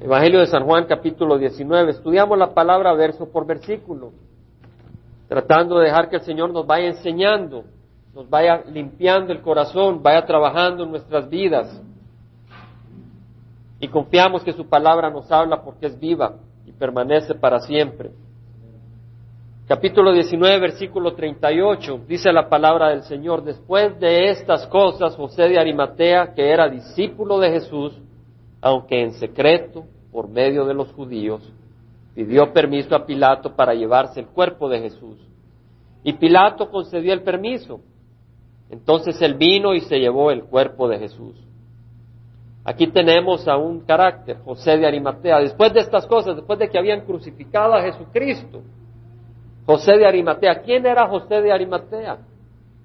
Evangelio de San Juan capítulo 19. Estudiamos la palabra verso por versículo, tratando de dejar que el Señor nos vaya enseñando, nos vaya limpiando el corazón, vaya trabajando en nuestras vidas. Y confiamos que su palabra nos habla porque es viva y permanece para siempre. Capítulo 19, versículo 38, dice la palabra del Señor, después de estas cosas, José de Arimatea, que era discípulo de Jesús, aunque en secreto, por medio de los judíos, pidió permiso a Pilato para llevarse el cuerpo de Jesús. Y Pilato concedió el permiso. Entonces él vino y se llevó el cuerpo de Jesús. Aquí tenemos a un carácter, José de Arimatea. Después de estas cosas, después de que habían crucificado a Jesucristo, José de Arimatea. ¿Quién era José de Arimatea?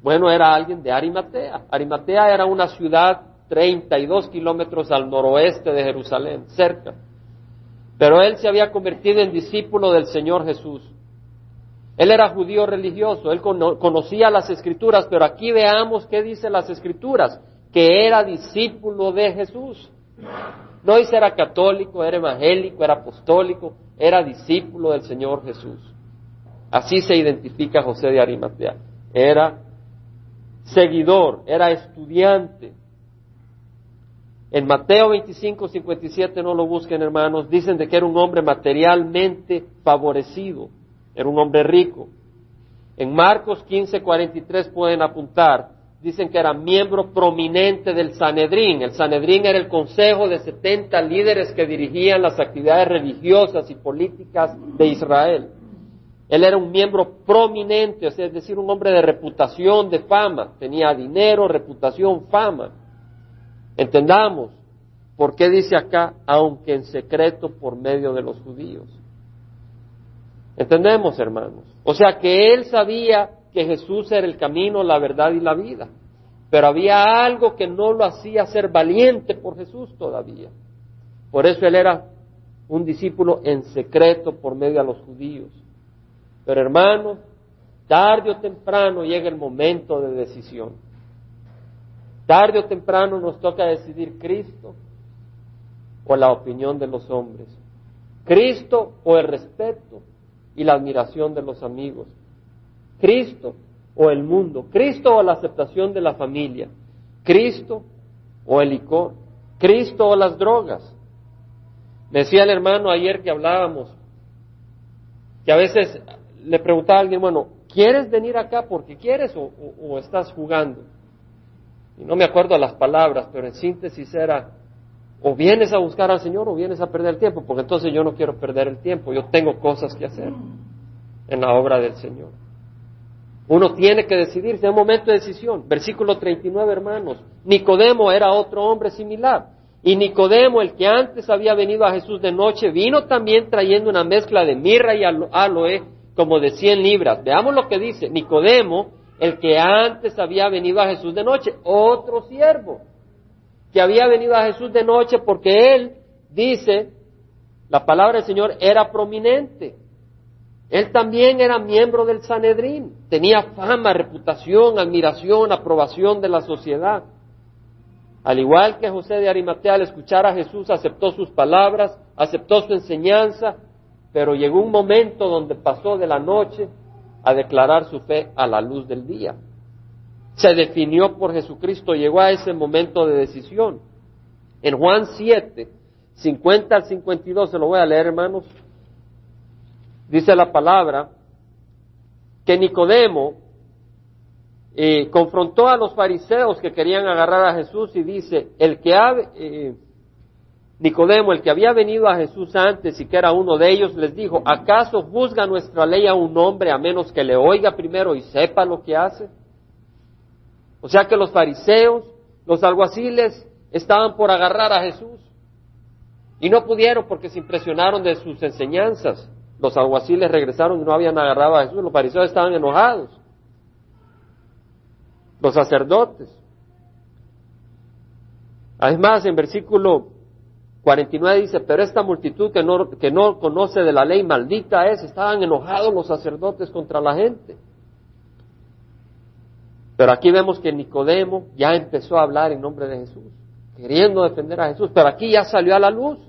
Bueno, era alguien de Arimatea. Arimatea era una ciudad 32 kilómetros al noroeste de Jerusalén, cerca. Pero él se había convertido en discípulo del Señor Jesús. Él era judío religioso, él conocía las escrituras, pero aquí veamos qué dice las escrituras, que era discípulo de Jesús. No dice era católico, era evangélico, era apostólico, era discípulo del Señor Jesús. Así se identifica José de Arimatea. Era seguidor, era estudiante, en Mateo 25, 57, no lo busquen hermanos, dicen de que era un hombre materialmente favorecido, era un hombre rico. En Marcos 15, 43 pueden apuntar, dicen que era miembro prominente del Sanedrín. El Sanedrín era el consejo de 70 líderes que dirigían las actividades religiosas y políticas de Israel. Él era un miembro prominente, es decir, un hombre de reputación, de fama. Tenía dinero, reputación, fama. Entendamos por qué dice acá, aunque en secreto por medio de los judíos. Entendemos, hermanos. O sea que él sabía que Jesús era el camino, la verdad y la vida. Pero había algo que no lo hacía ser valiente por Jesús todavía. Por eso él era un discípulo en secreto por medio de los judíos. Pero hermanos, tarde o temprano llega el momento de decisión. Tarde o temprano nos toca decidir Cristo o la opinión de los hombres. Cristo o el respeto y la admiración de los amigos. Cristo o el mundo. Cristo o la aceptación de la familia. Cristo o el licor. Cristo o las drogas. Decía el hermano ayer que hablábamos que a veces le preguntaba a alguien, bueno, ¿quieres venir acá porque quieres o estás jugando? Y no me acuerdo las palabras, pero en síntesis era, o vienes a buscar al Señor o vienes a perder el tiempo, porque entonces yo no quiero perder el tiempo, yo tengo cosas que hacer en la obra del Señor. Uno tiene que decidirse, es un momento de decisión. Versículo 39, hermanos. Nicodemo era otro hombre similar. Y Nicodemo, el que antes había venido a Jesús de noche, vino también trayendo una mezcla de mirra y aloe como de cien libras. Veamos lo que dice. Nicodemo el que antes había venido a Jesús de noche, otro siervo, que había venido a Jesús de noche porque él, dice, la palabra del Señor era prominente. Él también era miembro del Sanedrín, tenía fama, reputación, admiración, aprobación de la sociedad. Al igual que José de Arimatea al escuchar a Jesús aceptó sus palabras, aceptó su enseñanza, pero llegó un momento donde pasó de la noche a declarar su fe a la luz del día. Se definió por Jesucristo, llegó a ese momento de decisión. En Juan 7, 50 al 52, se lo voy a leer hermanos, dice la palabra que Nicodemo eh, confrontó a los fariseos que querían agarrar a Jesús y dice, el que ha, eh, Nicodemo, el que había venido a Jesús antes y que era uno de ellos, les dijo, ¿acaso juzga nuestra ley a un hombre a menos que le oiga primero y sepa lo que hace? O sea que los fariseos, los alguaciles, estaban por agarrar a Jesús y no pudieron porque se impresionaron de sus enseñanzas. Los alguaciles regresaron y no habían agarrado a Jesús, los fariseos estaban enojados. Los sacerdotes. Además, en versículo 49 dice, pero esta multitud que no, que no conoce de la ley maldita es, estaban enojados los sacerdotes contra la gente. Pero aquí vemos que Nicodemo ya empezó a hablar en nombre de Jesús, queriendo defender a Jesús, pero aquí ya salió a la luz.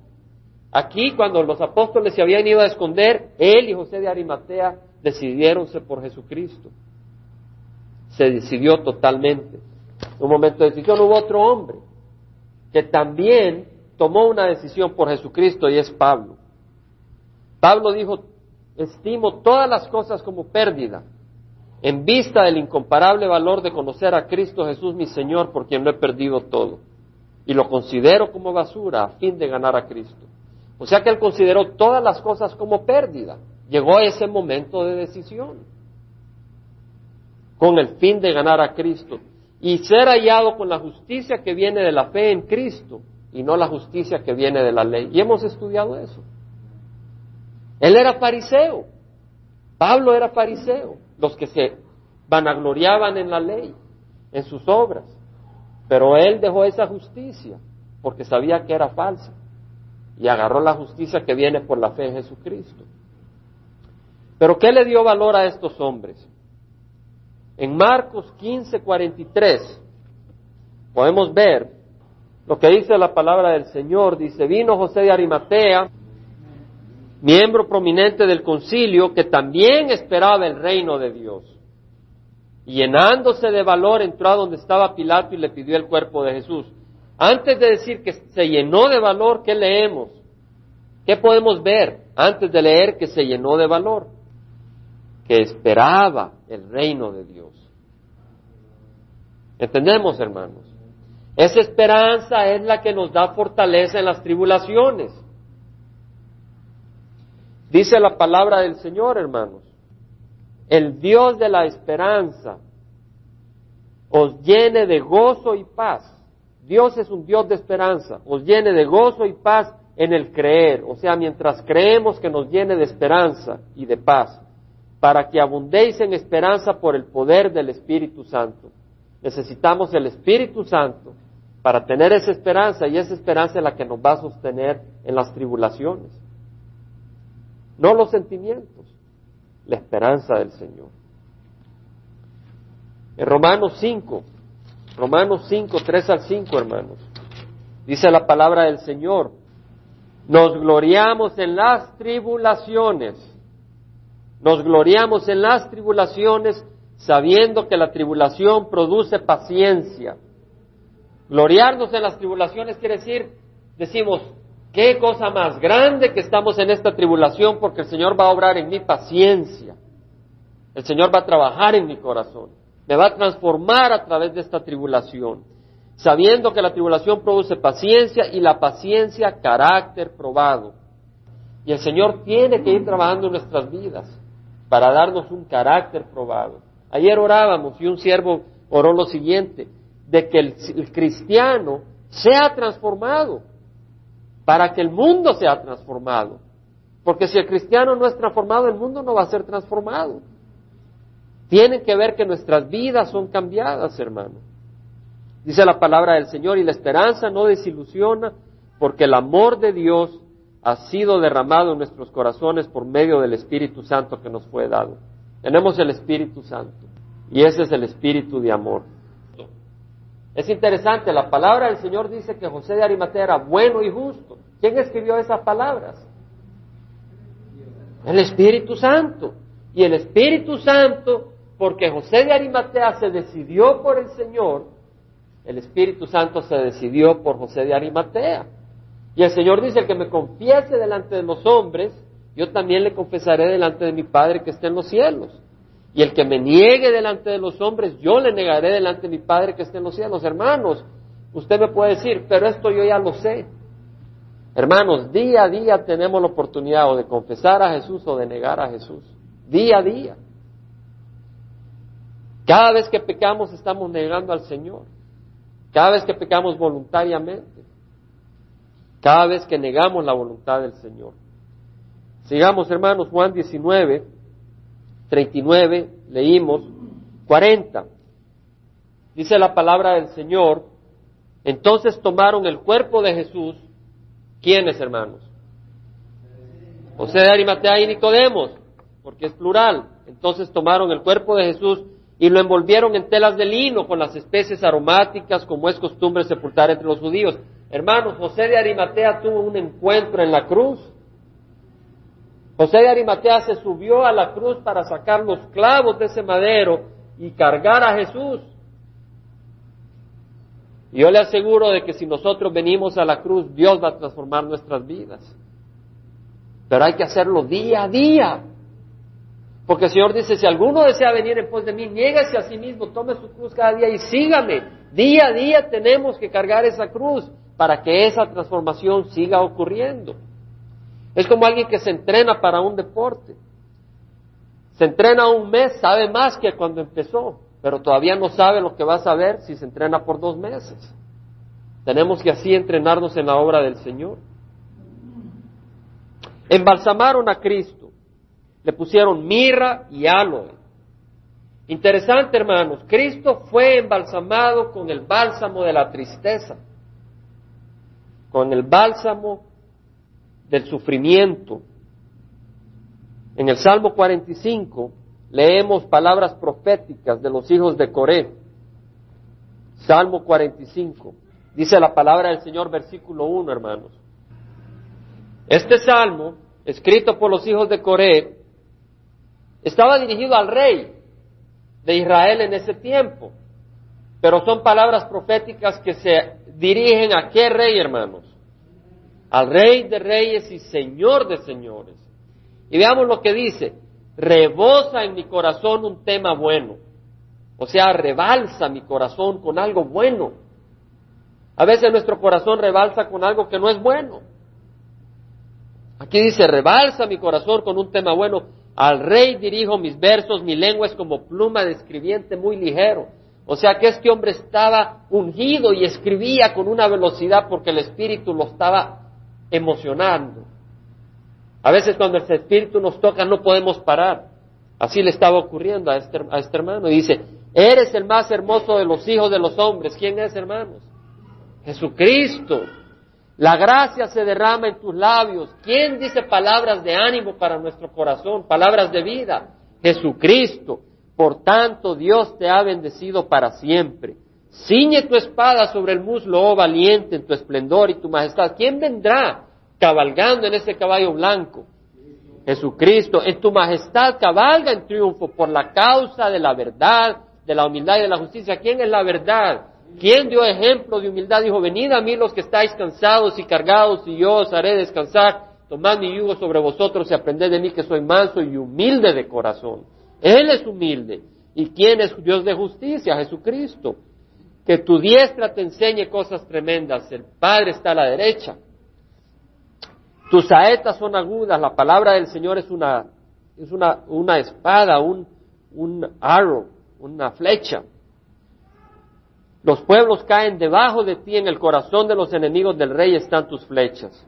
Aquí, cuando los apóstoles se habían ido a esconder, él y José de Arimatea decidieronse por Jesucristo. Se decidió totalmente. En un momento de decisión hubo otro hombre que también tomó una decisión por Jesucristo y es Pablo. Pablo dijo, estimo todas las cosas como pérdida en vista del incomparable valor de conocer a Cristo Jesús mi Señor por quien lo he perdido todo y lo considero como basura a fin de ganar a Cristo. O sea que él consideró todas las cosas como pérdida. Llegó ese momento de decisión con el fin de ganar a Cristo y ser hallado con la justicia que viene de la fe en Cristo y no la justicia que viene de la ley. Y hemos estudiado eso. Él era fariseo. Pablo era fariseo. Los que se vanagloriaban en la ley, en sus obras. Pero él dejó esa justicia porque sabía que era falsa y agarró la justicia que viene por la fe en Jesucristo. Pero ¿qué le dio valor a estos hombres? En Marcos 15, 43 podemos ver lo que dice la palabra del Señor. Dice, vino José de Arimatea, miembro prominente del concilio, que también esperaba el reino de Dios. Y llenándose de valor entró a donde estaba Pilato y le pidió el cuerpo de Jesús. Antes de decir que se llenó de valor, ¿qué leemos? ¿Qué podemos ver antes de leer que se llenó de valor? Que esperaba el reino de Dios. ¿Entendemos, hermanos? Esa esperanza es la que nos da fortaleza en las tribulaciones. Dice la palabra del Señor, hermanos. El Dios de la esperanza os llene de gozo y paz Dios es un Dios de esperanza, os llene de gozo y paz en el creer, o sea, mientras creemos que nos llene de esperanza y de paz, para que abundéis en esperanza por el poder del Espíritu Santo. Necesitamos el Espíritu Santo para tener esa esperanza y esa esperanza es la que nos va a sostener en las tribulaciones. No los sentimientos, la esperanza del Señor. En Romanos 5, Romanos 5, 3 al 5, hermanos. Dice la palabra del Señor. Nos gloriamos en las tribulaciones. Nos gloriamos en las tribulaciones sabiendo que la tribulación produce paciencia. Gloriarnos en las tribulaciones quiere decir, decimos, qué cosa más grande que estamos en esta tribulación porque el Señor va a obrar en mi paciencia. El Señor va a trabajar en mi corazón me va a transformar a través de esta tribulación, sabiendo que la tribulación produce paciencia y la paciencia carácter probado. Y el Señor tiene que ir trabajando en nuestras vidas para darnos un carácter probado. Ayer orábamos y un siervo oró lo siguiente, de que el, cristiano sea transformado, para que el mundo sea transformado. Porque si el cristiano no es transformado, el mundo no va a ser transformado. Tienen que ver que nuestras vidas son cambiadas, hermano. Dice la palabra del Señor, y la esperanza no desilusiona, porque el amor de Dios ha sido derramado en nuestros corazones por medio del Espíritu Santo que nos fue dado. Tenemos el Espíritu Santo, y ese es el Espíritu de amor. Es interesante, la palabra del Señor dice que José de Arimatea era bueno y justo. ¿Quién escribió esas palabras? El Espíritu Santo. Y el Espíritu Santo porque José de Arimatea se decidió por el Señor, el Espíritu Santo se decidió por José de Arimatea. Y el Señor dice, el que me confiese delante de los hombres, yo también le confesaré delante de mi Padre que está en los cielos. Y el que me niegue delante de los hombres, yo le negaré delante de mi Padre que está en los cielos. Hermanos, usted me puede decir, pero esto yo ya lo sé. Hermanos, día a día tenemos la oportunidad o de confesar a Jesús o de negar a Jesús. Día a día. Cada vez que pecamos estamos negando al Señor. Cada vez que pecamos voluntariamente. Cada vez que negamos la voluntad del Señor. Sigamos, hermanos, Juan 19, 39, leímos 40. Dice la palabra del Señor, entonces tomaron el cuerpo de Jesús. ¿Quiénes, hermanos? José de Arimatea y Nicodemos, porque es plural. Entonces tomaron el cuerpo de Jesús y lo envolvieron en telas de lino con las especies aromáticas como es costumbre sepultar entre los judíos. Hermanos, José de Arimatea tuvo un encuentro en la cruz. José de Arimatea se subió a la cruz para sacar los clavos de ese madero y cargar a Jesús. Y yo le aseguro de que si nosotros venimos a la cruz, Dios va a transformar nuestras vidas. Pero hay que hacerlo día a día. Porque el Señor dice, si alguno desea venir en pos de mí, niégase a sí mismo, tome su cruz cada día y sígame. Día a día tenemos que cargar esa cruz para que esa transformación siga ocurriendo. Es como alguien que se entrena para un deporte. Se entrena un mes, sabe más que cuando empezó, pero todavía no sabe lo que va a saber si se entrena por dos meses. Tenemos que así entrenarnos en la obra del Señor. Embalsamaron a Cristo, le pusieron mirra y aloe. Interesante, hermanos, Cristo fue embalsamado con el bálsamo de la tristeza, con el bálsamo del sufrimiento. En el Salmo 45 leemos palabras proféticas de los hijos de Coré. Salmo 45. Dice la palabra del Señor, versículo 1, hermanos. Este salmo, escrito por los hijos de Coré, estaba dirigido al rey de Israel en ese tiempo. Pero son palabras proféticas que se dirigen a qué rey, hermanos? Al rey de reyes y señor de señores. Y veamos lo que dice. Rebosa en mi corazón un tema bueno. O sea, rebalsa mi corazón con algo bueno. A veces nuestro corazón rebalsa con algo que no es bueno. Aquí dice, rebalsa mi corazón con un tema bueno. Al rey dirijo mis versos, mi lengua es como pluma de escribiente muy ligero. O sea que este hombre estaba ungido y escribía con una velocidad porque el Espíritu lo estaba emocionando. A veces cuando el Espíritu nos toca no podemos parar. Así le estaba ocurriendo a este, a este hermano. Y dice, eres el más hermoso de los hijos de los hombres. ¿Quién es, hermanos? Jesucristo. La gracia se derrama en tus labios. ¿Quién dice palabras de ánimo para nuestro corazón? Palabras de vida. Jesucristo. Por tanto, Dios te ha bendecido para siempre. Ciñe tu espada sobre el muslo, oh valiente, en tu esplendor y tu majestad. ¿Quién vendrá cabalgando en ese caballo blanco? Jesucristo, en tu majestad cabalga en triunfo por la causa de la verdad, de la humildad y de la justicia. ¿Quién es la verdad? ¿Quién dio ejemplo de humildad? Dijo, venid a mí los que estáis cansados y cargados y yo os haré descansar. Tomad mi yugo sobre vosotros y aprended de mí que soy manso y humilde de corazón. Él es humilde. ¿Y quién es Dios de justicia? Jesucristo. Que tu diestra te enseñe cosas tremendas. El Padre está a la derecha. Tus saetas son agudas. La palabra del Señor es una, es una, una espada, un, un arrow, una flecha. Los pueblos caen debajo de ti, en el corazón de los enemigos del rey están tus flechas.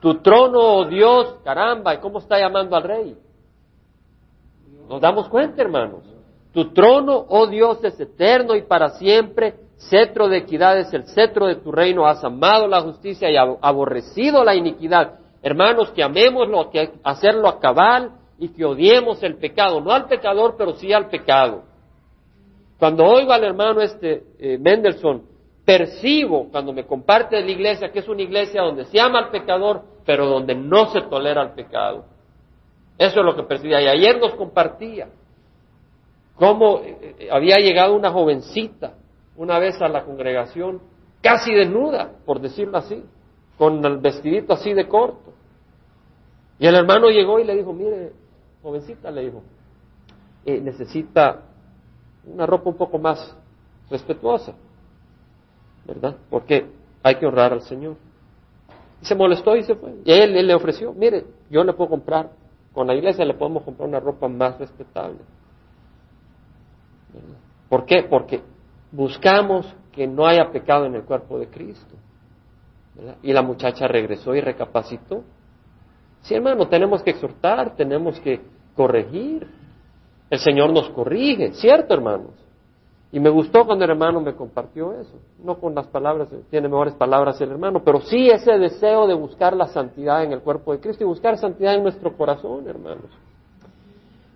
Tu trono, oh Dios, caramba, ¿y cómo está llamando al rey? Nos damos cuenta, hermanos. Tu trono, oh Dios, es eterno y para siempre. Cetro de equidad es el cetro de tu reino. Has amado la justicia y aborrecido la iniquidad. Hermanos, que amemos lo que hacerlo a cabal y que odiemos el pecado. No al pecador, pero sí al pecado. Cuando oigo al hermano este eh, Mendelssohn, percibo cuando me comparte de la iglesia que es una iglesia donde se ama al pecador, pero donde no se tolera el pecado. Eso es lo que percibía. Y ayer nos compartía cómo eh, eh, había llegado una jovencita una vez a la congregación, casi desnuda, por decirlo así, con el vestidito así de corto. Y el hermano llegó y le dijo, mire, jovencita, le dijo, necesita una ropa un poco más respetuosa, ¿verdad? Porque hay que honrar al Señor. Y se molestó y se fue. Y él, él le ofreció, mire, yo le puedo comprar, con la iglesia le podemos comprar una ropa más respetable. ¿Por qué? Porque buscamos que no haya pecado en el cuerpo de Cristo. Y la muchacha regresó y recapacitó. Sí, hermano, tenemos que exhortar, tenemos que corregir, el Señor nos corrige, ¿cierto, hermanos? Y me gustó cuando el hermano me compartió eso. No con las palabras, tiene mejores palabras el hermano, pero sí ese deseo de buscar la santidad en el cuerpo de Cristo y buscar santidad en nuestro corazón, hermanos.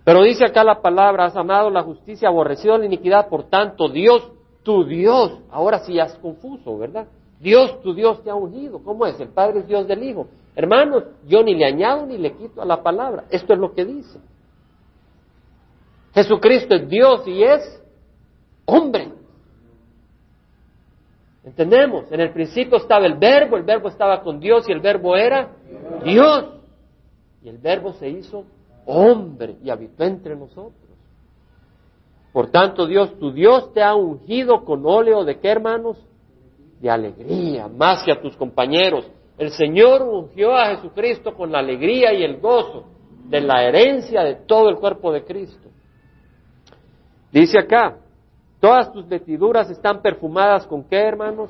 Pero dice acá la palabra, has amado la justicia, aborrecido la iniquidad, por tanto, Dios, tu Dios, ahora sí es confuso, ¿verdad? Dios, tu Dios te ha ungido. ¿Cómo es? El Padre es Dios del Hijo. Hermanos, yo ni le añado ni le quito a la palabra. Esto es lo que dice. Jesucristo es Dios y es hombre. ¿Entendemos? En el principio estaba el verbo, el verbo estaba con Dios y el verbo era Dios. Y el verbo se hizo hombre y habitó entre nosotros. Por tanto, Dios, tu Dios te ha ungido con óleo de qué, hermanos? De alegría, más que a tus compañeros. El Señor ungió a Jesucristo con la alegría y el gozo de la herencia de todo el cuerpo de Cristo. Dice acá, todas tus vestiduras están perfumadas con qué, hermanos?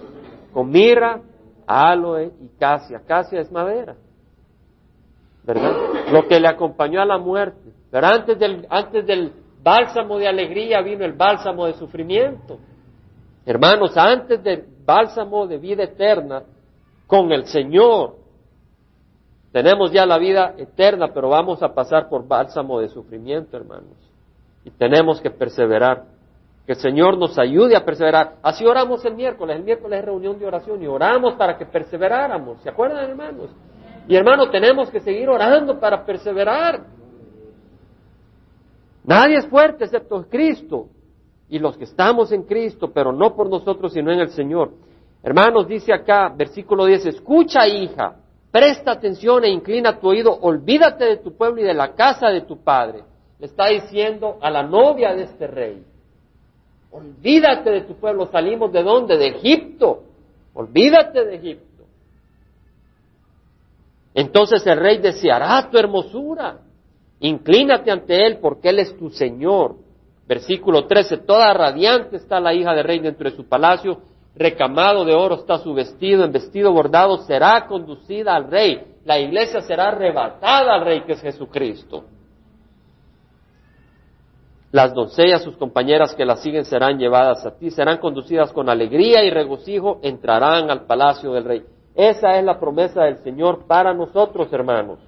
Con mirra, aloe y casia. Casia es madera, ¿verdad? Lo que le acompañó a la muerte. Pero antes del, antes del bálsamo de alegría vino el bálsamo de sufrimiento. Hermanos, antes del bálsamo de vida eterna con el Señor, tenemos ya la vida eterna, pero vamos a pasar por bálsamo de sufrimiento, hermanos. Y tenemos que perseverar. Que el Señor nos ayude a perseverar. Así oramos el miércoles. El miércoles es reunión de oración y oramos para que perseveráramos. ¿Se acuerdan, hermanos? Y hermanos, tenemos que seguir orando para perseverar. Nadie es fuerte excepto Cristo. Y los que estamos en Cristo, pero no por nosotros, sino en el Señor. Hermanos, dice acá, versículo 10, escucha hija, presta atención e inclina tu oído, olvídate de tu pueblo y de la casa de tu padre le está diciendo a la novia de este rey, olvídate de tu pueblo, salimos de dónde? De Egipto, olvídate de Egipto. Entonces el rey deseará tu hermosura, inclínate ante él porque él es tu Señor. Versículo 13, toda radiante está la hija del rey dentro de su palacio, recamado de oro está su vestido, en vestido bordado será conducida al rey, la iglesia será arrebatada al rey que es Jesucristo. Las doncellas, sus compañeras que las siguen, serán llevadas a ti, serán conducidas con alegría y regocijo, entrarán al palacio del rey. Esa es la promesa del Señor para nosotros, hermanos.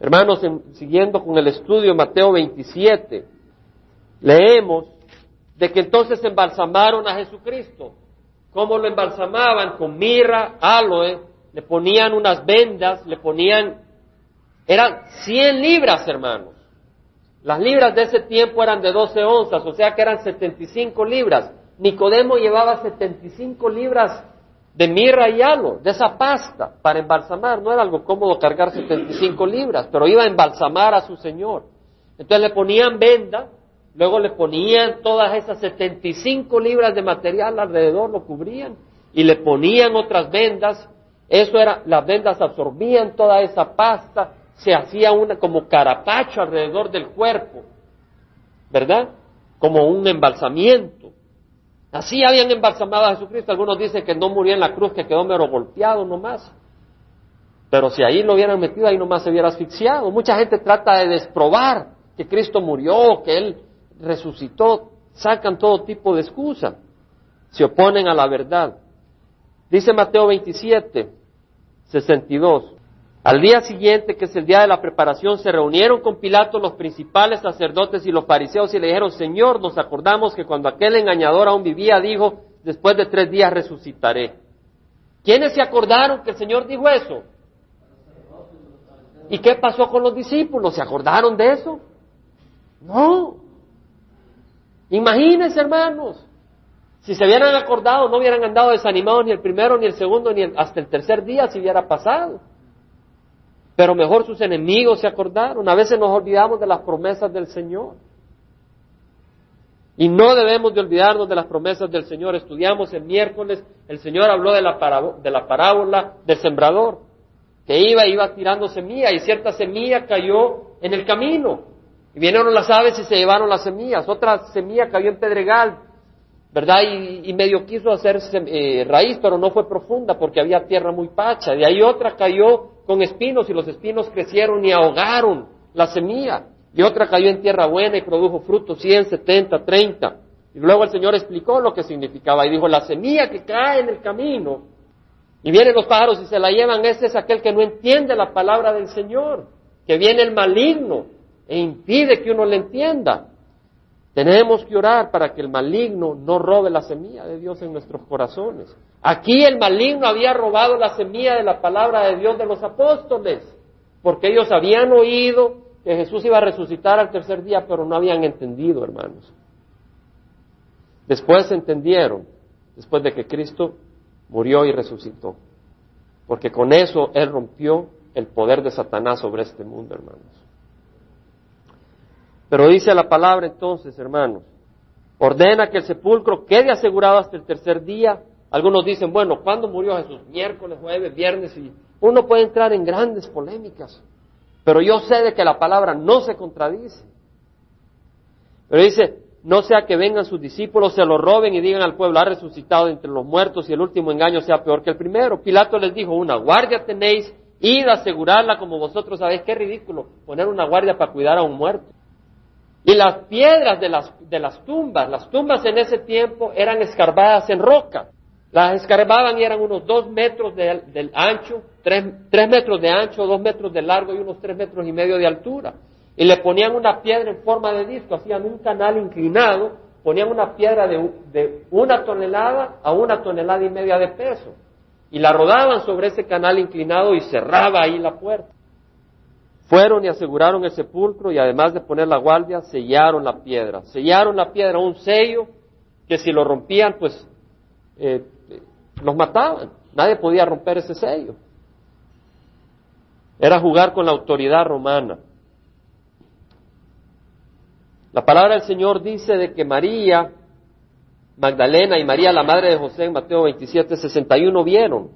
Hermanos, siguiendo con el estudio de Mateo 27, leemos de que entonces embalsamaron a Jesucristo. ¿Cómo lo embalsamaban? Con mirra, aloe, le ponían unas vendas, le ponían, eran 100 libras, hermanos. Las libras de ese tiempo eran de 12 onzas, o sea que eran 75 libras. Nicodemo llevaba 75 libras de mirra y halo, de esa pasta, para embalsamar. No era algo cómodo cargar 75 libras, pero iba a embalsamar a su Señor. Entonces le ponían venda, luego le ponían todas esas 75 libras de material alrededor, lo cubrían, y le ponían otras vendas. Eso era, las vendas absorbían toda esa pasta, se hacía una como carapacho alrededor del cuerpo, ¿verdad? Como un embalsamiento. Así habían embalsamado a Jesucristo. Algunos dicen que no murió en la cruz, que quedó mero golpeado nomás. Pero si ahí lo hubieran metido, ahí nomás se hubiera asfixiado. Mucha gente trata de desprobar que Cristo murió, que Él resucitó. Sacan todo tipo de excusa. Se oponen a la verdad. Dice Mateo 27, 62. Al día siguiente, que es el día de la preparación, se reunieron con Pilato los principales sacerdotes y los fariseos y le dijeron, Señor, nos acordamos que cuando aquel engañador aún vivía, dijo, después de tres días resucitaré. ¿Quiénes se acordaron que el Señor dijo eso? ¿Y qué pasó con los discípulos? ¿Se acordaron de eso? No. Imagínense, hermanos. Si se hubieran acordado, no hubieran andado desanimados ni el primero, ni el segundo, ni hasta el tercer día si hubiera pasado pero mejor sus enemigos se acordaron. A veces nos olvidamos de las promesas del Señor. Y no debemos de olvidarnos de las promesas del Señor. Estudiamos el miércoles, el Señor habló de la, parábola del sembrador, que iba, iba tirando semilla y cierta semilla cayó en el camino. Y vinieron las aves y se llevaron las semillas. Otra semilla cayó en pedregal, ¿verdad? Y, medio quiso hacer eh, raíz, pero no fue profunda porque había tierra muy pacha. De ahí otra cayó con espinos y los espinos crecieron y ahogaron la semilla. Y otra cayó en tierra buena y produjo frutos 100, 70, 30. Y luego el Señor explicó lo que significaba y dijo, la semilla que cae en el camino y vienen los pájaros y se la llevan, ese es aquel que no entiende la palabra del Señor, que viene el maligno e impide que uno le entienda. Tenemos que orar para que el maligno no robe la semilla de Dios en nuestros corazones. Aquí el maligno había robado la semilla de la palabra de Dios de los apóstoles, porque ellos habían oído que Jesús iba a resucitar al tercer día, pero no habían entendido, hermanos. Después entendieron, después de que Cristo murió y resucitó, porque con eso Él rompió el poder de Satanás sobre este mundo, hermanos. Pero dice la palabra entonces, hermanos, ordena que el sepulcro quede asegurado hasta el tercer día. Algunos dicen, bueno, ¿cuándo murió Jesús? Miércoles, jueves, viernes y uno puede entrar en grandes polémicas. Pero yo sé de que la palabra no se contradice. Pero dice, no sea que vengan sus discípulos, se lo roben y digan al pueblo, ha resucitado entre los muertos y el último engaño sea peor que el primero. Pilato les dijo, una guardia tenéis, id a asegurarla como vosotros sabéis. Qué ridículo poner una guardia para cuidar a un muerto. Y las piedras de las, de las tumbas, las tumbas en ese tiempo eran escarbadas en roca. Las escarbaban y eran unos dos metros de, ancho, tres, tres, metros de ancho, dos metros de largo y unos tres metros y medio de altura. Y le ponían una piedra en forma de disco, hacían un canal inclinado, ponían una piedra de, de una tonelada a una tonelada y media de peso. Y la rodaban sobre ese canal inclinado y cerraba ahí la puerta. Fueron y aseguraron el sepulcro y además de poner la guardia, sellaron la piedra. Sellaron la piedra, un sello que si lo rompían, pues eh, los mataban. Nadie podía romper ese sello. Era jugar con la autoridad romana. La palabra del Señor dice de que María Magdalena y María, la madre de José, en Mateo 27, 61, vieron.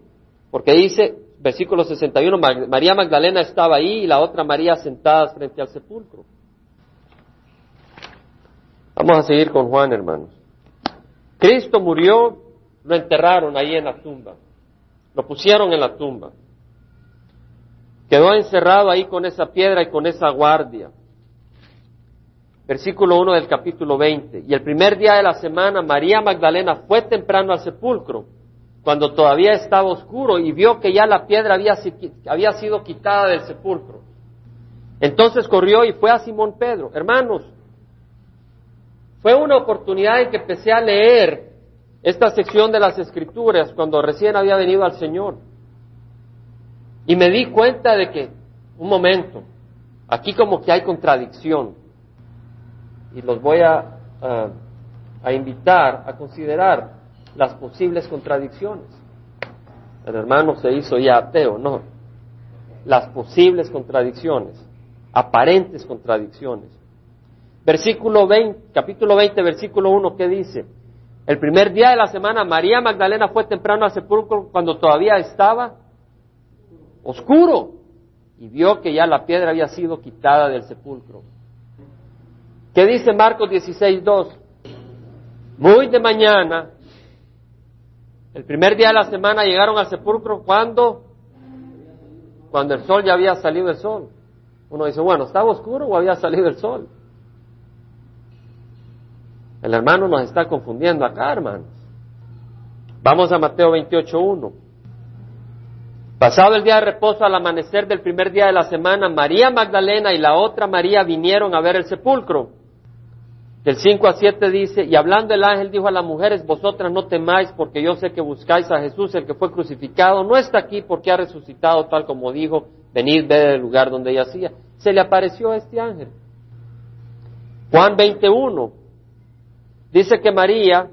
Porque dice, versículo 61, María Magdalena estaba ahí y la otra María sentada frente al sepulcro. Vamos a seguir con Juan, hermanos. Cristo murió, lo enterraron ahí en la tumba, lo pusieron en la tumba. Quedó encerrado ahí con esa piedra y con esa guardia. Versículo 1 del capítulo 20. Y el primer día de la semana, María Magdalena fue temprano al sepulcro cuando todavía estaba oscuro y vio que ya la piedra había, había sido quitada del sepulcro. Entonces corrió y fue a Simón Pedro. Hermanos, fue una oportunidad en que empecé a leer esta sección de las escrituras cuando recién había venido al Señor. Y me di cuenta de que, un momento, aquí como que hay contradicción. Y los voy a, a invitar a considerar las posibles contradicciones. El hermano se hizo ya ateo, no. Las posibles contradicciones, aparentes contradicciones. Versículo 20, capítulo 20, versículo 1, ¿qué dice? El primer día de la semana, María Magdalena fue temprano al sepulcro cuando todavía estaba oscuro y vio que ya la piedra había sido quitada del sepulcro. ¿Qué dice Marcos 16, 2? Muy de mañana, el primer día de la semana llegaron al sepulcro cuando, cuando el sol ya había salido el sol. Uno dice, bueno, ¿estaba oscuro o había salido el sol? El hermano nos está confundiendo acá, hermanos. Vamos a Mateo 28.1. Pasado el día de reposo al amanecer del primer día de la semana, María Magdalena y la otra María vinieron a ver el sepulcro. Del 5 a 7 dice, y hablando el ángel dijo a las mujeres, vosotras no temáis porque yo sé que buscáis a Jesús, el que fue crucificado, no está aquí porque ha resucitado tal como dijo, venid, ver el lugar donde hacía. Se le apareció a este ángel. Juan 21 dice que María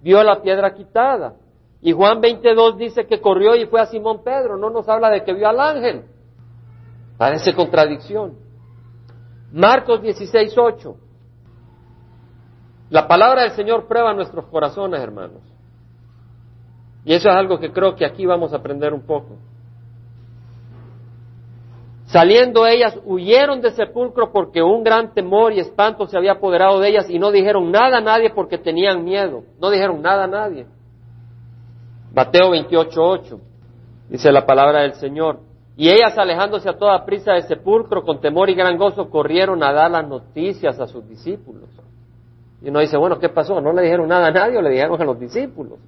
vio la piedra quitada. Y Juan 22 dice que corrió y fue a Simón Pedro, no nos habla de que vio al ángel. Parece contradicción. Marcos 16, 8. La palabra del Señor prueba nuestros corazones, hermanos. Y eso es algo que creo que aquí vamos a aprender un poco. Saliendo ellas, huyeron del sepulcro porque un gran temor y espanto se había apoderado de ellas y no dijeron nada a nadie porque tenían miedo. No dijeron nada a nadie. Mateo 28.8 dice la palabra del Señor. Y ellas alejándose a toda prisa del sepulcro con temor y gran gozo corrieron a dar las noticias a sus discípulos. Y uno dice, bueno, ¿qué pasó? ¿No le dijeron nada a nadie le dijeron a los discípulos?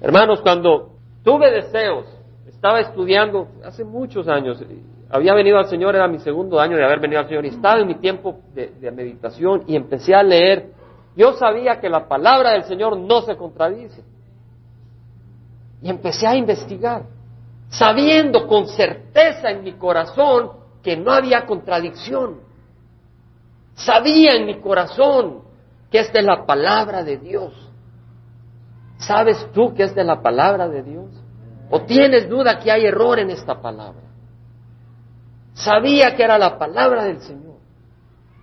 Hermanos, cuando tuve deseos, estaba estudiando hace muchos años, había venido al Señor, era mi segundo año de haber venido al Señor, y estaba en mi tiempo de meditación y empecé a leer. Yo sabía que la palabra del Señor no se contradice. Y empecé a investigar, sabiendo con certeza en mi corazón que no había contradicción. Sabía en mi corazón que es la palabra de Dios. ¿Sabes tú que es de la palabra de Dios? ¿O tienes duda que hay error en esta palabra? Sabía que era la palabra del Señor.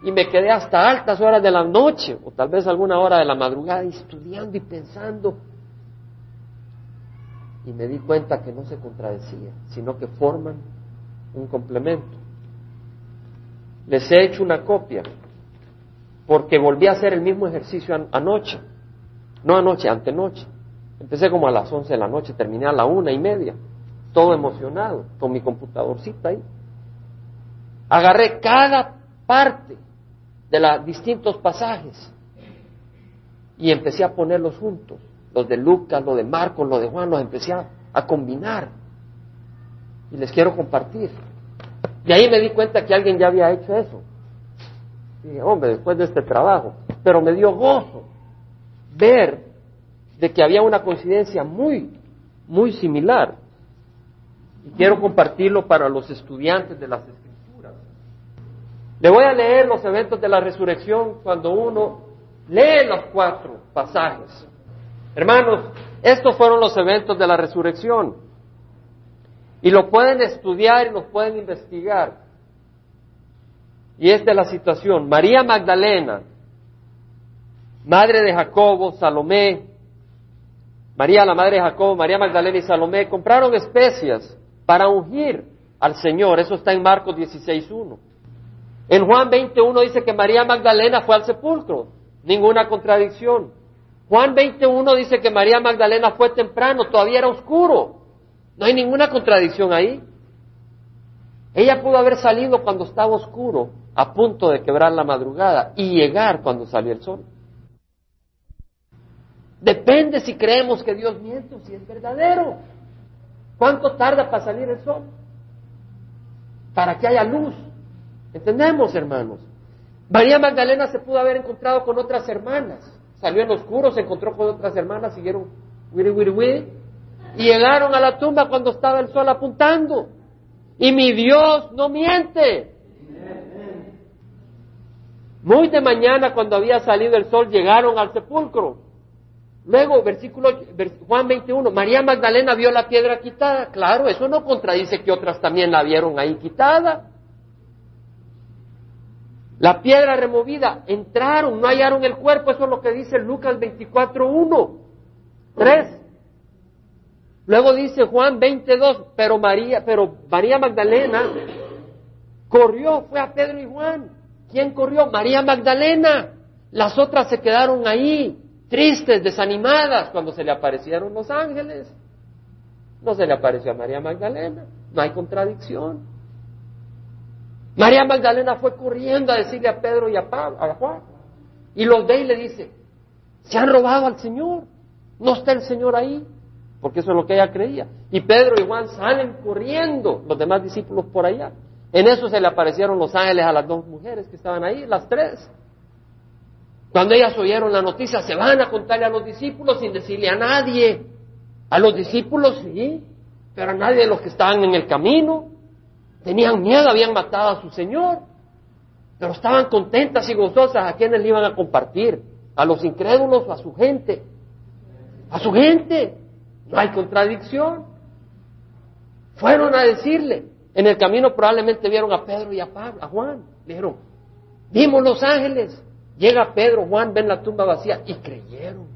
Y me quedé hasta altas horas de la noche, o tal vez alguna hora de la madrugada, estudiando y pensando. Y me di cuenta que no se contradecía, sino que forman un complemento. Les he hecho una copia, porque volví a hacer el mismo ejercicio anoche. No anoche, antenoche. Empecé como a las once de la noche, terminé a la una y media, todo emocionado, con mi computadorcita ahí. Agarré cada parte de los distintos pasajes y empecé a ponerlos juntos. Los de Lucas, los de Marcos, los de Juan, los empecé a combinar. Y les quiero compartir. Y ahí me di cuenta que alguien ya había hecho eso. Dije, hombre, después de este trabajo. Pero me dio gozo ver de que había una coincidencia muy, muy similar. Y quiero compartirlo para los estudiantes de las escrituras. Le voy a leer los eventos de la resurrección cuando uno lee los cuatro pasajes. Hermanos, estos fueron los eventos de la resurrección. Y lo pueden estudiar y los pueden investigar. Y esta es la situación. María Magdalena, madre de Jacobo, Salomé, María, la madre de Jacobo, María Magdalena y Salomé compraron especias para ungir al Señor. Eso está en Marcos 16.1. En Juan 21 dice que María Magdalena fue al sepulcro. Ninguna contradicción. Juan 21 dice que María Magdalena fue temprano, todavía era oscuro. No hay ninguna contradicción ahí. Ella pudo haber salido cuando estaba oscuro, a punto de quebrar la madrugada, y llegar cuando salió el sol. Depende si creemos que Dios miente o si es verdadero. ¿Cuánto tarda para salir el sol? Para que haya luz. ¿Entendemos, hermanos? María Magdalena se pudo haber encontrado con otras hermanas. Salió en oscuro, se encontró con otras hermanas, siguieron y llegaron a la tumba cuando estaba el sol apuntando. Y mi Dios no miente. Muy de mañana, cuando había salido el sol, llegaron al sepulcro. Luego, versículo Juan 21, María Magdalena vio la piedra quitada. Claro, eso no contradice que otras también la vieron ahí quitada. La piedra removida, entraron, no hallaron el cuerpo, eso es lo que dice Lucas 24, 1, 3. Luego dice Juan 22, pero María, pero María Magdalena corrió, fue a Pedro y Juan. ¿Quién corrió? María Magdalena. Las otras se quedaron ahí tristes, desanimadas, cuando se le aparecieron los ángeles. No se le apareció a María Magdalena, no hay contradicción. María Magdalena fue corriendo a decirle a Pedro y a, Pablo, a Juan, y los ve y le dice, se han robado al Señor, no está el Señor ahí, porque eso es lo que ella creía. Y Pedro y Juan salen corriendo, los demás discípulos por allá. En eso se le aparecieron los ángeles a las dos mujeres que estaban ahí, las tres. Cuando ellas oyeron la noticia, se van a contarle a los discípulos sin decirle a nadie. A los discípulos sí, pero a nadie de los que estaban en el camino. Tenían miedo, habían matado a su Señor. Pero estaban contentas y gozosas. ¿A quienes le iban a compartir? ¿A los incrédulos o a su gente? A su gente. No hay contradicción. Fueron a decirle. En el camino probablemente vieron a Pedro y a Pablo, a Juan. Le dijeron, vimos los ángeles. Llega Pedro, Juan, ven la tumba vacía y creyeron.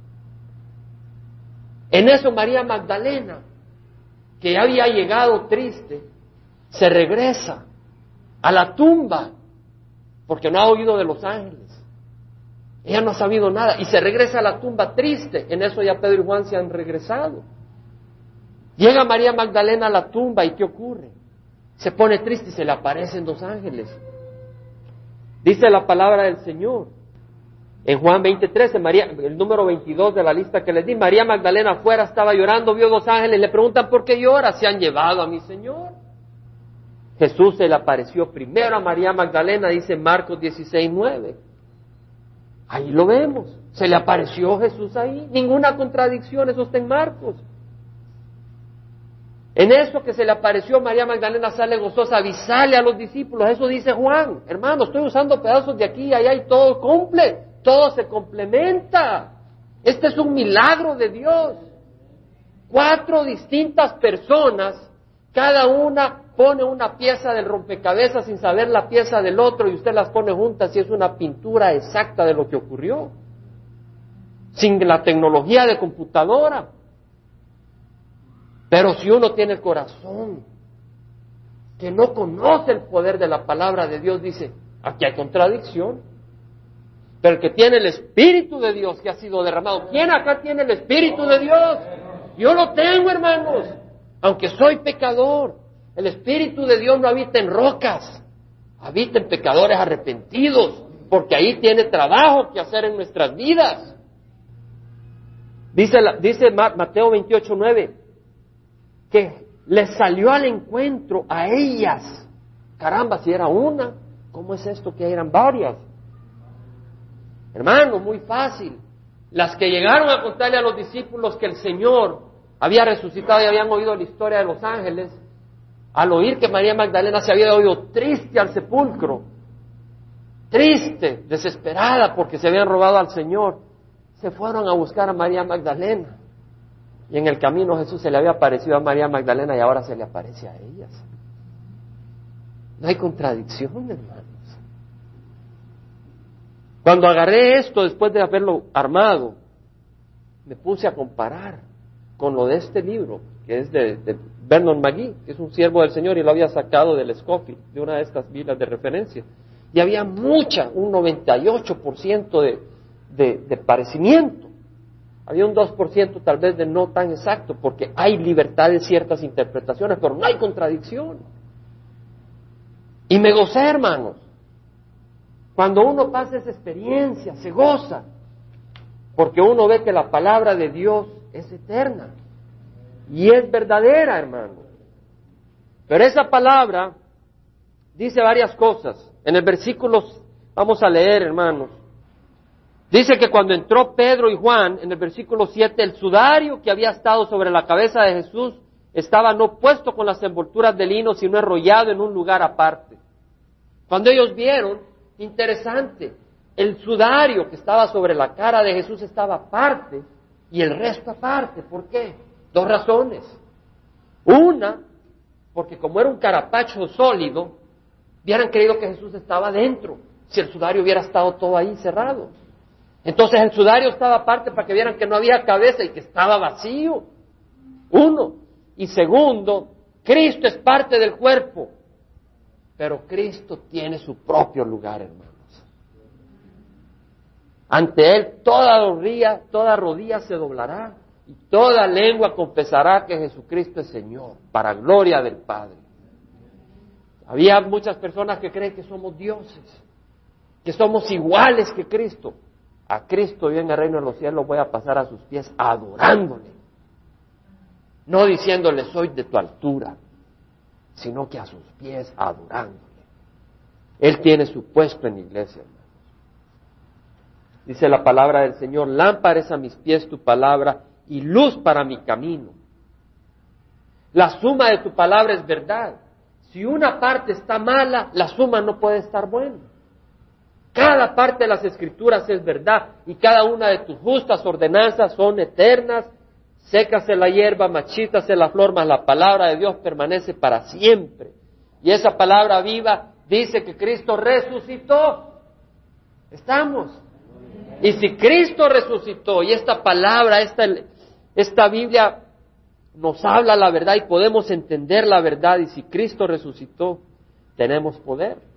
En eso María Magdalena, que había llegado triste, se regresa a la tumba porque no ha oído de los ángeles. Ella no ha sabido nada y se regresa a la tumba triste. En eso ya Pedro y Juan se han regresado. Llega María Magdalena a la tumba y ¿qué ocurre? Se pone triste y se le aparecen dos ángeles. Dice la palabra del Señor en Juan 20:13, María, el número 22 de la lista que les di, María Magdalena afuera estaba llorando, vio dos ángeles, le preguntan por qué llora, se han llevado a mi Señor. Jesús se le apareció primero a María Magdalena, dice Marcos 16, 9. Ahí lo vemos. Se le apareció Jesús ahí. Ninguna contradicción, eso está en Marcos. En eso que se le apareció María Magdalena sale gozosa, avisale a los discípulos. Eso dice Juan. Hermano, estoy usando pedazos de aquí y allá y todo cumple. Todo se complementa. Este es un milagro de Dios. Cuatro distintas personas, cada una pone una pieza del rompecabezas sin saber la pieza del otro y usted las pone juntas y es una pintura exacta de lo que ocurrió. Sin la tecnología de computadora. Pero si uno tiene el corazón que no conoce el poder de la palabra de Dios, dice, aquí hay contradicción. Pero el que tiene el Espíritu de Dios que ha sido derramado, ¿quién acá tiene el Espíritu de Dios? Yo lo tengo, hermanos, aunque soy pecador. El Espíritu de Dios no habita en rocas, habita en pecadores arrepentidos, porque ahí tiene trabajo que hacer en nuestras vidas. Dice, Mateo 28, 9, que les salió al encuentro a ellas. Caramba, si era una, ¿cómo es esto que eran varias? Hermano, muy fácil. Las que llegaron a contarle a los discípulos que el Señor había resucitado y habían oído la historia de los ángeles, al oír que María Magdalena se había oído triste al sepulcro, triste, desesperada porque se habían robado al Señor, se fueron a buscar a María Magdalena. Y en el camino Jesús se le había aparecido a María Magdalena y ahora se le aparece a ellas. No hay contradicción, hermanos. Cuando agarré esto después de haberlo armado, me puse a comparar con lo de este libro, que es de, Vernon McGee, que es un siervo del Señor y lo había sacado del Scofield, de una de estas vilas de referencia. Y había mucha, un 98% de, de, de parecimiento. Había un 2% tal vez de no tan exacto, porque hay libertad de ciertas interpretaciones, pero no hay contradicción. Y me gocé, hermanos. Cuando uno pasa esa experiencia, se goza, porque uno ve que la palabra de Dios es eterna y es verdadera, hermano. Pero esa palabra dice varias cosas. En el versículo, vamos a leer, hermanos, Dice que cuando entró Pedro y Juan, en el versículo 7, el sudario que había estado sobre la cabeza de Jesús estaba no puesto con las envolturas de lino, sino enrollado en un lugar aparte. Cuando ellos vieron, interesante, el sudario que estaba sobre la cara de Jesús estaba aparte y el resto aparte. ¿Por qué? Dos razones. Una, porque como era un carapacho sólido, hubieran creído que Jesús estaba dentro, si el sudario hubiera estado todo ahí cerrado. Entonces el sudario estaba aparte para que vieran que no había cabeza y que estaba vacío. Uno. Y segundo, Cristo es parte del cuerpo. Pero Cristo tiene su propio lugar, hermanos. Ante Él toda rodilla, toda rodilla se doblará y toda lengua confesará que Jesucristo es Señor, para gloria del Padre. Había muchas personas que creen que somos dioses, que somos iguales que Cristo a Cristo yo en el reino de los cielos voy a pasar a sus pies adorándole. No diciéndole soy de tu altura, sino que a sus pies adorándole. Él tiene su puesto en la iglesia, hermanos. Dice la palabra del Señor, lámpara a mis pies tu palabra y luz para mi camino. La suma de tu palabra es verdad. Si una parte está mala, la suma no puede estar buena. Cada parte de las escrituras es verdad y cada una de tus justas ordenanzas son eternas. Sécase la hierba, machítase la flor, mas la palabra de Dios permanece para siempre. Y esa palabra viva dice que Cristo resucitó. Estamos. Y si Cristo resucitó y esta palabra, esta, esta Biblia nos habla la verdad y podemos entender la verdad y si Cristo resucitó, tenemos poder.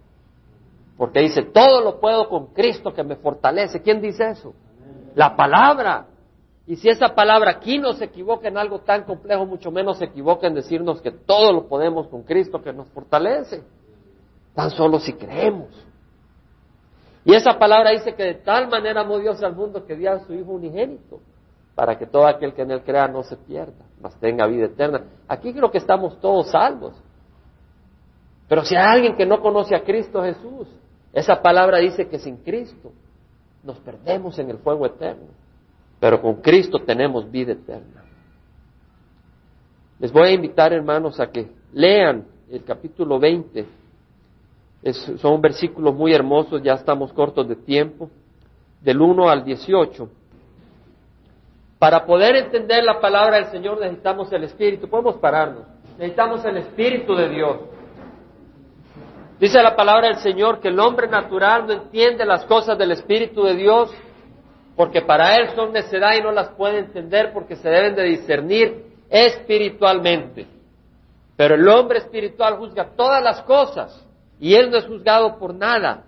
Porque dice, todo lo puedo con Cristo que me fortalece. ¿Quién dice eso? La palabra. Y si esa palabra aquí no se equivoca en algo tan complejo, mucho menos se equivoca en decirnos que todo lo podemos con Cristo que nos fortalece. Tan solo si creemos. Y esa palabra dice que de tal manera amó Dios al mundo que dio a su Hijo unigénito, para que todo aquel que en él crea no se pierda, mas tenga vida eterna. Aquí creo que estamos todos salvos. Pero si hay alguien que no conoce a Cristo Jesús, esa palabra dice que sin Cristo nos perdemos en el fuego eterno. Pero con Cristo tenemos vida eterna. Les voy a invitar, hermanos, a que lean el capítulo 20. son versículos muy hermosos, ya estamos cortos de tiempo, del 1 al 18. Para poder entender la palabra del Señor necesitamos el Espíritu. Podemos pararnos. Necesitamos el Espíritu de Dios. Dice la palabra del Señor que el hombre natural no entiende las cosas del Espíritu de Dios porque para él son necedad y no las puede entender porque se deben de discernir espiritualmente. Pero el hombre espiritual juzga todas las cosas y él no es juzgado por nada.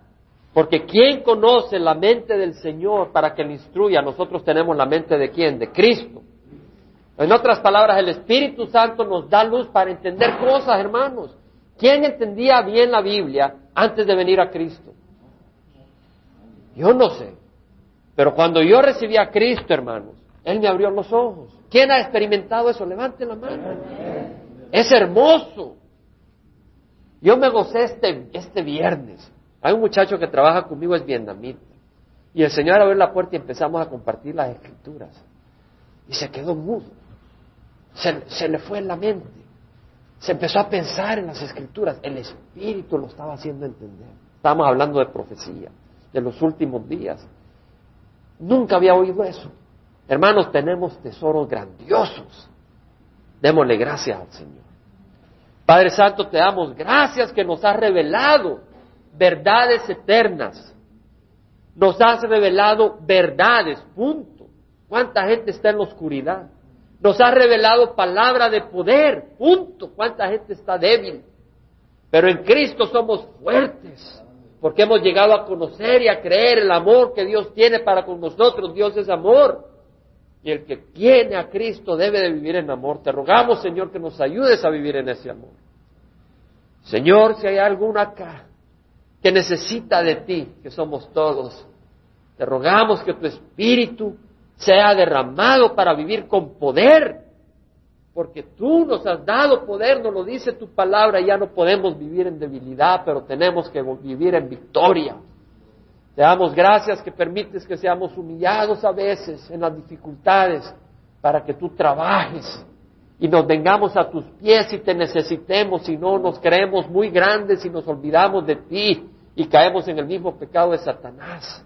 Porque ¿quién conoce la mente del Señor para que le instruya? Nosotros tenemos la mente de quién? De Cristo. En otras palabras, el Espíritu Santo nos da luz para entender cosas, hermanos. ¿Quién entendía bien la Biblia antes de venir a Cristo? Yo no sé. Pero cuando yo recibí a Cristo, hermanos, Él me abrió los ojos. ¿Quién ha experimentado eso? Levante la mano. Es hermoso. Yo me gocé este, este viernes. Hay un muchacho que trabaja conmigo, es vietnamita. Y el Señor abrió la puerta y empezamos a compartir las escrituras. Y se quedó mudo. Se, se le fue en la mente. Se empezó a pensar en las escrituras. El Espíritu lo estaba haciendo entender. Estábamos hablando de profecía, de los últimos días. Nunca había oído eso. Hermanos, tenemos tesoros grandiosos. Démosle gracias al Señor. Padre Santo, te damos gracias que nos has revelado verdades eternas. Nos has revelado verdades, punto. ¿Cuánta gente está en la oscuridad? Nos ha revelado palabra de poder. Punto. ¿Cuánta gente está débil? Pero en Cristo somos fuertes. Porque hemos llegado a conocer y a creer el amor que Dios tiene para con nosotros. Dios es amor. Y el que tiene a Cristo debe de vivir en amor. Te rogamos, Señor, que nos ayudes a vivir en ese amor. Señor, si hay alguno acá que necesita de ti, que somos todos, te rogamos que tu Espíritu sea derramado para vivir con poder, porque tú nos has dado poder, nos lo dice tu palabra, ya no podemos vivir en debilidad, pero tenemos que vivir en victoria. Te damos gracias que permites que seamos humillados a veces en las dificultades para que tú trabajes y nos vengamos a tus pies y te necesitemos y no nos creemos muy grandes y nos olvidamos de ti y caemos en el mismo pecado de Satanás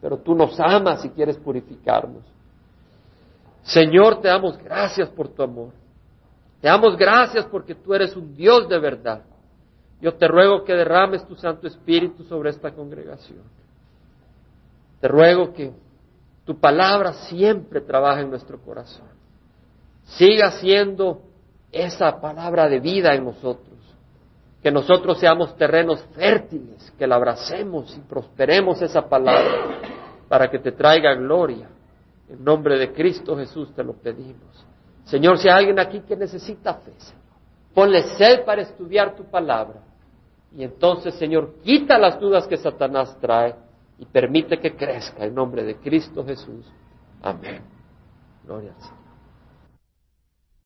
pero tú nos amas y quieres purificarnos. Señor, te damos gracias por tu amor. Te damos gracias porque tú eres un Dios de verdad. Yo te ruego que derrames tu Santo Espíritu sobre esta congregación. Te ruego que tu palabra siempre trabaje en nuestro corazón. Siga siendo esa palabra de vida en nosotros. Que nosotros seamos terrenos fértiles, que la abracemos y prosperemos esa palabra para que te traiga gloria. En nombre de Cristo Jesús te lo pedimos. Señor, si hay alguien aquí que necesita fe, ponle sed para estudiar tu palabra. Y entonces, Señor, quita las dudas que Satanás trae y permite que crezca en nombre de Cristo Jesús. Amén. Gloria al Señor.